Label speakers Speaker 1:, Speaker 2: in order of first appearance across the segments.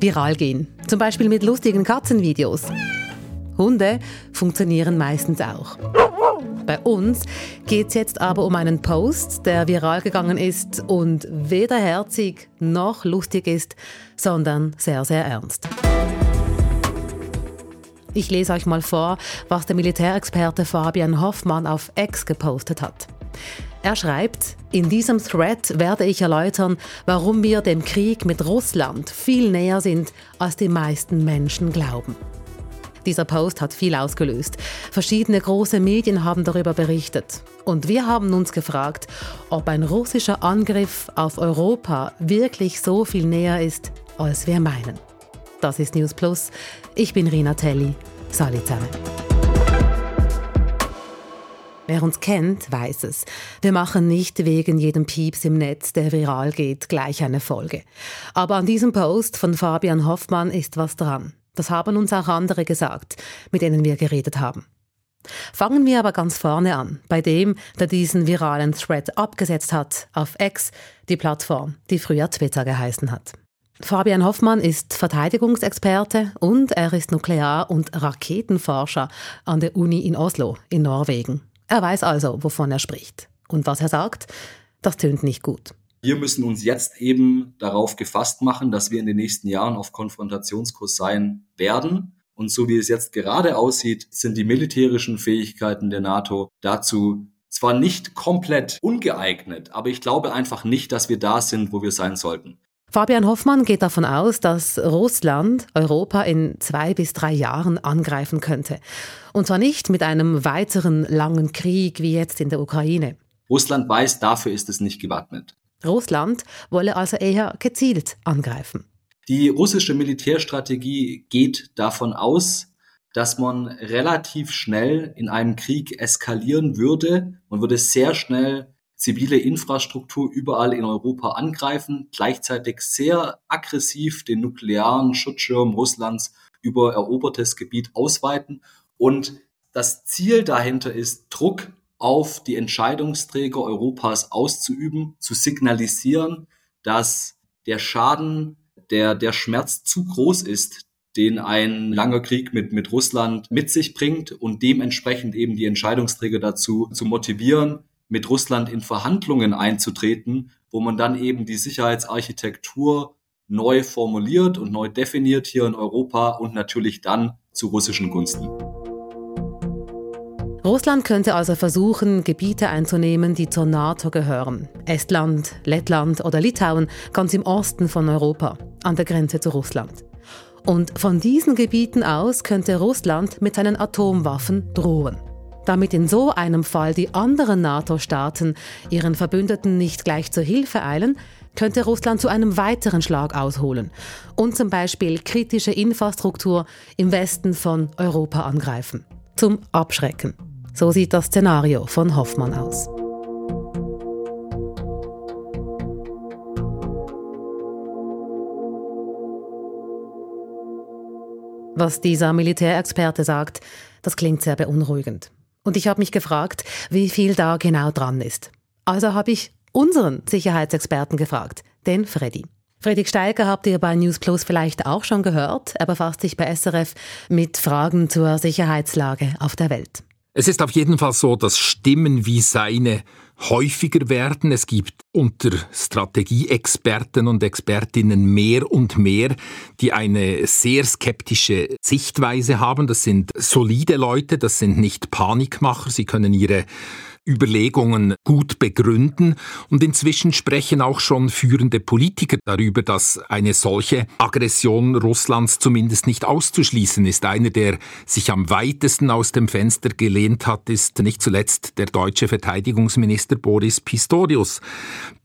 Speaker 1: viral gehen. Zum Beispiel mit lustigen Katzenvideos. Hunde funktionieren meistens auch. Bei uns geht es jetzt aber um einen Post, der viral gegangen ist und weder herzig noch lustig ist, sondern sehr, sehr ernst. Ich lese euch mal vor, was der Militärexperte Fabian Hoffmann auf X gepostet hat. Er schreibt, in diesem Thread werde ich erläutern, warum wir dem Krieg mit Russland viel näher sind, als die meisten Menschen glauben. Dieser Post hat viel ausgelöst. Verschiedene große Medien haben darüber berichtet. Und wir haben uns gefragt, ob ein russischer Angriff auf Europa wirklich so viel näher ist, als wir meinen. Das ist News Plus. Ich bin Rina Telli. Salut zusammen. Wer uns kennt, weiß es. Wir machen nicht wegen jedem Pieps im Netz, der viral geht, gleich eine Folge. Aber an diesem Post von Fabian Hoffmann ist was dran. Das haben uns auch andere gesagt, mit denen wir geredet haben. Fangen wir aber ganz vorne an, bei dem, der diesen viralen Thread abgesetzt hat auf X, die Plattform, die früher Twitter geheißen hat. Fabian Hoffmann ist Verteidigungsexperte und er ist Nuklear- und Raketenforscher an der Uni in Oslo in Norwegen. Er weiß also, wovon er spricht. Und was er sagt, das tönt nicht gut.
Speaker 2: Wir müssen uns jetzt eben darauf gefasst machen, dass wir in den nächsten Jahren auf Konfrontationskurs sein werden. Und so wie es jetzt gerade aussieht, sind die militärischen Fähigkeiten der NATO dazu zwar nicht komplett ungeeignet, aber ich glaube einfach nicht, dass wir da sind, wo wir sein sollten.
Speaker 1: Fabian Hoffmann geht davon aus, dass Russland Europa in zwei bis drei Jahren angreifen könnte. Und zwar nicht mit einem weiteren langen Krieg wie jetzt in der Ukraine.
Speaker 2: Russland weiß, dafür ist es nicht gewappnet.
Speaker 1: Russland wolle also eher gezielt angreifen.
Speaker 2: Die russische Militärstrategie geht davon aus, dass man relativ schnell in einem Krieg eskalieren würde. Man würde sehr schnell zivile Infrastruktur überall in Europa angreifen, gleichzeitig sehr aggressiv den nuklearen Schutzschirm Russlands über erobertes Gebiet ausweiten. Und das Ziel dahinter ist, Druck auf die Entscheidungsträger Europas auszuüben, zu signalisieren, dass der Schaden, der, der Schmerz zu groß ist, den ein langer Krieg mit, mit Russland mit sich bringt und dementsprechend eben die Entscheidungsträger dazu zu motivieren, mit Russland in Verhandlungen einzutreten, wo man dann eben die Sicherheitsarchitektur neu formuliert und neu definiert hier in Europa und natürlich dann zu russischen Gunsten.
Speaker 1: Russland könnte also versuchen, Gebiete einzunehmen, die zur NATO gehören. Estland, Lettland oder Litauen, ganz im Osten von Europa, an der Grenze zu Russland. Und von diesen Gebieten aus könnte Russland mit seinen Atomwaffen drohen. Damit in so einem Fall die anderen NATO-Staaten ihren Verbündeten nicht gleich zur Hilfe eilen, könnte Russland zu einem weiteren Schlag ausholen und zum Beispiel kritische Infrastruktur im Westen von Europa angreifen. Zum Abschrecken. So sieht das Szenario von Hoffmann aus. Was dieser Militärexperte sagt, das klingt sehr beunruhigend. Und ich habe mich gefragt, wie viel da genau dran ist. Also habe ich unseren Sicherheitsexperten gefragt, den Freddy. Fredrik Steiger habt ihr bei News Plus vielleicht auch schon gehört. Er befasst sich bei SRF mit Fragen zur Sicherheitslage auf der Welt.
Speaker 3: Es ist auf jeden Fall so, dass Stimmen wie seine häufiger werden. Es gibt unter Strategieexperten und Expertinnen mehr und mehr, die eine sehr skeptische Sichtweise haben. Das sind solide Leute, das sind nicht Panikmacher. Sie können ihre Überlegungen gut begründen. Und inzwischen sprechen auch schon führende Politiker darüber, dass eine solche Aggression Russlands zumindest nicht auszuschließen ist. Einer, der sich am weitesten aus dem Fenster gelehnt hat, ist nicht zuletzt der deutsche Verteidigungsminister Boris Pistorius.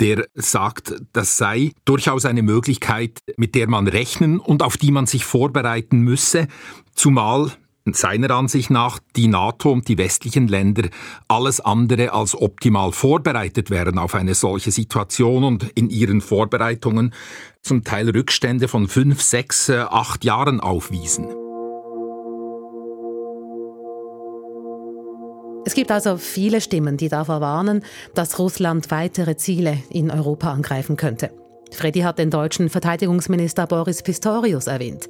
Speaker 3: Der sagt, das sei durchaus eine Möglichkeit, mit der man rechnen und auf die man sich vorbereiten müsse, zumal seiner Ansicht nach die NATO und die westlichen Länder alles andere als optimal vorbereitet wären auf eine solche Situation und in ihren Vorbereitungen zum Teil Rückstände von fünf, sechs, äh, acht Jahren aufwiesen.
Speaker 1: Es gibt also viele Stimmen, die davor warnen, dass Russland weitere Ziele in Europa angreifen könnte. Freddy hat den deutschen Verteidigungsminister Boris Pistorius erwähnt.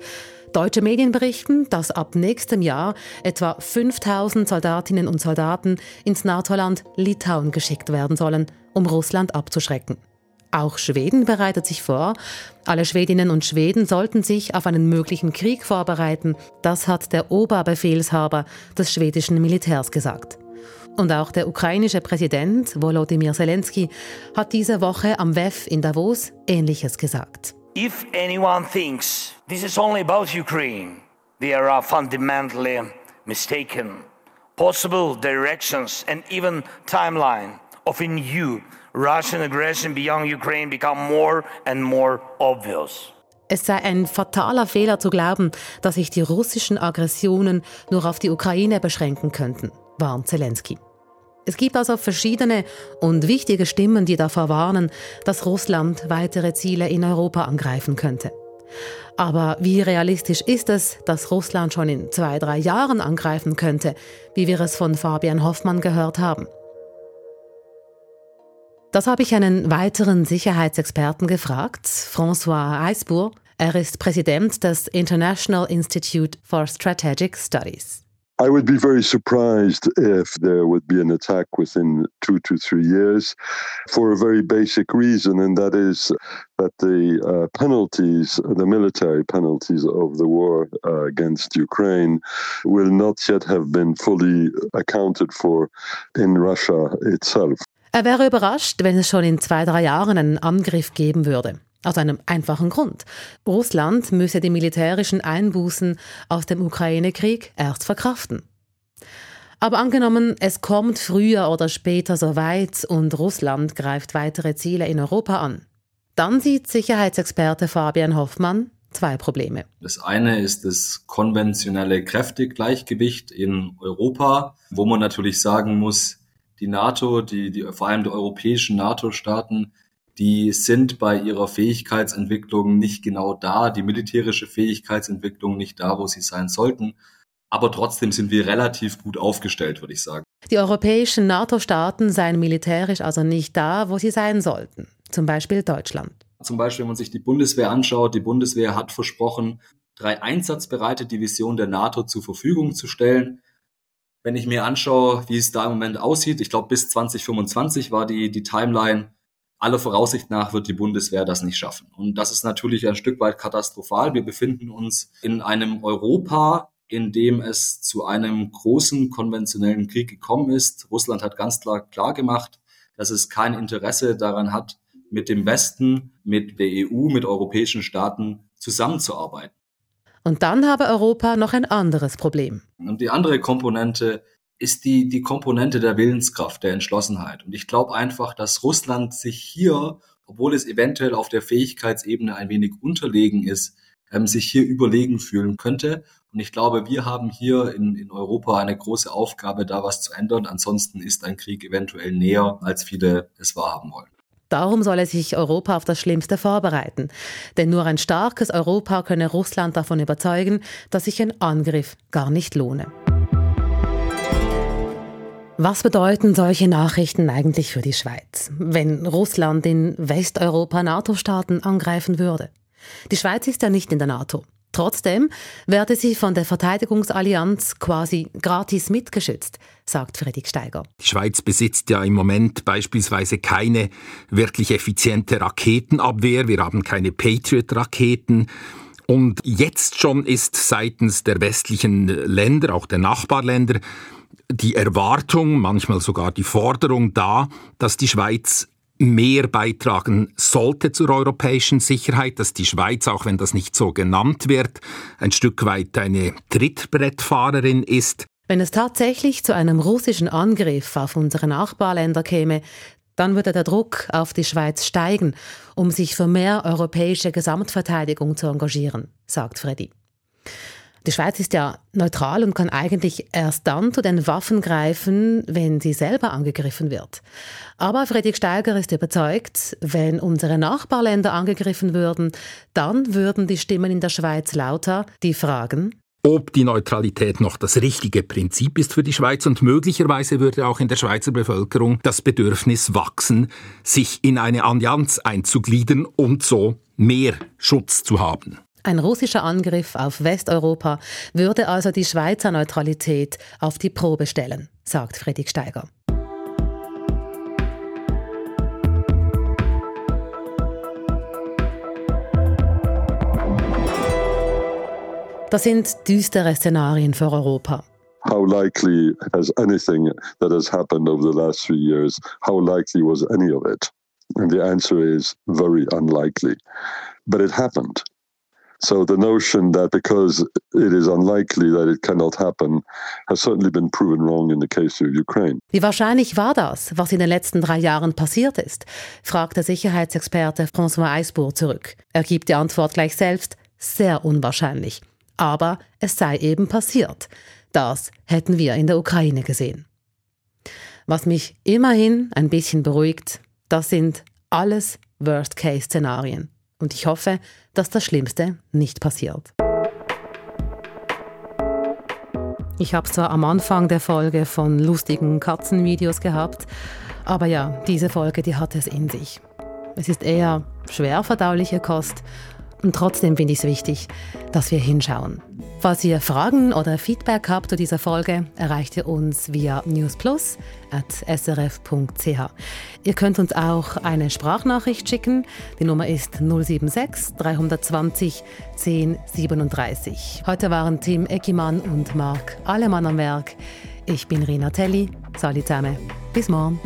Speaker 1: Deutsche Medien berichten, dass ab nächstem Jahr etwa 5000 Soldatinnen und Soldaten ins NATO-Land Litauen geschickt werden sollen, um Russland abzuschrecken. Auch Schweden bereitet sich vor. Alle Schwedinnen und Schweden sollten sich auf einen möglichen Krieg vorbereiten. Das hat der Oberbefehlshaber des schwedischen Militärs gesagt. Und auch der ukrainische Präsident Volodymyr Zelensky hat diese Woche am WEF in Davos Ähnliches gesagt.
Speaker 4: If anyone thinks this is only about Ukraine, they are fundamentally mistaken. Possible directions and even timeline of a new Russian aggression beyond Ukraine become more and more obvious.
Speaker 1: Es sei ein fataler Fehler zu glauben, dass sich die russischen Aggressionen nur auf die Ukraine beschränken könnten, warnt Zelensky. Es gibt also verschiedene und wichtige Stimmen, die davor warnen, dass Russland weitere Ziele in Europa angreifen könnte. Aber wie realistisch ist es, dass Russland schon in zwei, drei Jahren angreifen könnte, wie wir es von Fabian Hoffmann gehört haben? Das habe ich einen weiteren Sicherheitsexperten gefragt, François Eisbourg. Er ist Präsident des International Institute for Strategic Studies.
Speaker 5: I would be very surprised if there would be an attack within two to three years for a very basic reason, and that is that the uh, penalties, the military penalties of the war uh, against Ukraine, will not yet have been fully accounted for in Russia itself.
Speaker 1: Er wäre überrascht, wenn es schon in zwei, drei Jahren einen Angriff geben würde. Aus einem einfachen Grund. Russland müsse die militärischen Einbußen aus dem Ukraine-Krieg erst verkraften. Aber angenommen, es kommt früher oder später so weit und Russland greift weitere Ziele in Europa an. Dann sieht Sicherheitsexperte Fabian Hoffmann zwei Probleme.
Speaker 2: Das eine ist das konventionelle Kräftegleichgewicht in Europa, wo man natürlich sagen muss, die NATO, die, die, vor allem die europäischen NATO-Staaten, die sind bei ihrer Fähigkeitsentwicklung nicht genau da, die militärische Fähigkeitsentwicklung nicht da, wo sie sein sollten. Aber trotzdem sind wir relativ gut aufgestellt, würde ich sagen.
Speaker 1: Die europäischen NATO-Staaten seien militärisch also nicht da, wo sie sein sollten. Zum Beispiel Deutschland.
Speaker 2: Zum Beispiel, wenn man sich die Bundeswehr anschaut, die Bundeswehr hat versprochen, drei einsatzbereite Divisionen der NATO zur Verfügung zu stellen. Wenn ich mir anschaue, wie es da im Moment aussieht, ich glaube bis 2025 war die, die Timeline, aller Voraussicht nach wird die Bundeswehr das nicht schaffen. Und das ist natürlich ein Stück weit katastrophal. Wir befinden uns in einem Europa, in dem es zu einem großen konventionellen Krieg gekommen ist. Russland hat ganz klar, klar gemacht, dass es kein Interesse daran hat, mit dem Westen, mit der EU, mit europäischen Staaten zusammenzuarbeiten.
Speaker 1: Und dann habe Europa noch ein anderes Problem.
Speaker 2: Und die andere Komponente ist die, die Komponente der Willenskraft, der Entschlossenheit. Und ich glaube einfach, dass Russland sich hier, obwohl es eventuell auf der Fähigkeitsebene ein wenig unterlegen ist, ähm, sich hier überlegen fühlen könnte. Und ich glaube, wir haben hier in, in Europa eine große Aufgabe, da was zu ändern. Ansonsten ist ein Krieg eventuell näher, als viele es wahrhaben wollen.
Speaker 1: Darum solle sich Europa auf das Schlimmste vorbereiten. Denn nur ein starkes Europa könne Russland davon überzeugen, dass sich ein Angriff gar nicht lohne. Was bedeuten solche Nachrichten eigentlich für die Schweiz, wenn Russland in Westeuropa NATO-Staaten angreifen würde? Die Schweiz ist ja nicht in der NATO. Trotzdem werde sie von der Verteidigungsallianz quasi gratis mitgeschützt, sagt Friedrich Steiger.
Speaker 3: Die Schweiz besitzt ja im Moment beispielsweise keine wirklich effiziente Raketenabwehr. Wir haben keine Patriot-Raketen. Und jetzt schon ist seitens der westlichen Länder, auch der Nachbarländer, die Erwartung, manchmal sogar die Forderung da, dass die Schweiz mehr beitragen sollte zur europäischen Sicherheit, dass die Schweiz, auch wenn das nicht so genannt wird, ein Stück weit eine Trittbrettfahrerin ist.
Speaker 1: Wenn es tatsächlich zu einem russischen Angriff auf unsere Nachbarländer käme, dann würde der Druck auf die Schweiz steigen, um sich für mehr europäische Gesamtverteidigung zu engagieren, sagt Freddy. Die Schweiz ist ja neutral und kann eigentlich erst dann zu den Waffen greifen, wenn sie selber angegriffen wird. Aber Friedrich Steiger ist überzeugt, wenn unsere Nachbarländer angegriffen würden, dann würden die Stimmen in der Schweiz lauter, die fragen,
Speaker 3: ob die Neutralität noch das richtige Prinzip ist für die Schweiz und möglicherweise würde auch in der Schweizer Bevölkerung das Bedürfnis wachsen, sich in eine Allianz einzugliedern und so mehr Schutz zu haben.
Speaker 1: Ein russischer Angriff auf Westeuropa würde also die Schweizer Neutralität auf die Probe stellen, sagt Friedrich Steiger. Das sind düstere Szenarien für Europa.
Speaker 5: How likely has anything that has happened over the last three years, how likely was any of it? And the answer is very unlikely. But it happened. So the notion that because it is unlikely that it cannot happen has certainly been proven wrong in the case of Ukraine.
Speaker 1: Wie wahrscheinlich war das, was in den letzten drei Jahren passiert ist? fragt der Sicherheitsexperte François Eisbourg zurück. Er gibt die Antwort gleich selbst, sehr unwahrscheinlich. Aber es sei eben passiert. Das hätten wir in der Ukraine gesehen. Was mich immerhin ein bisschen beruhigt, das sind alles Worst-Case-Szenarien. Und ich hoffe, dass das Schlimmste nicht passiert. Ich habe zwar am Anfang der Folge von lustigen Katzenvideos gehabt, aber ja, diese Folge, die hat es in sich. Es ist eher schwer verdauliche Kost und trotzdem finde ich es wichtig, dass wir hinschauen. Falls ihr Fragen oder Feedback habt zu dieser Folge, erreicht ihr uns via newsplus.srf.ch. Ihr könnt uns auch eine Sprachnachricht schicken. Die Nummer ist 076 320 1037. Heute waren Tim Eckimann und Marc Allemann am Werk. Ich bin Rina Telli. Salut zusammen. Bis morgen.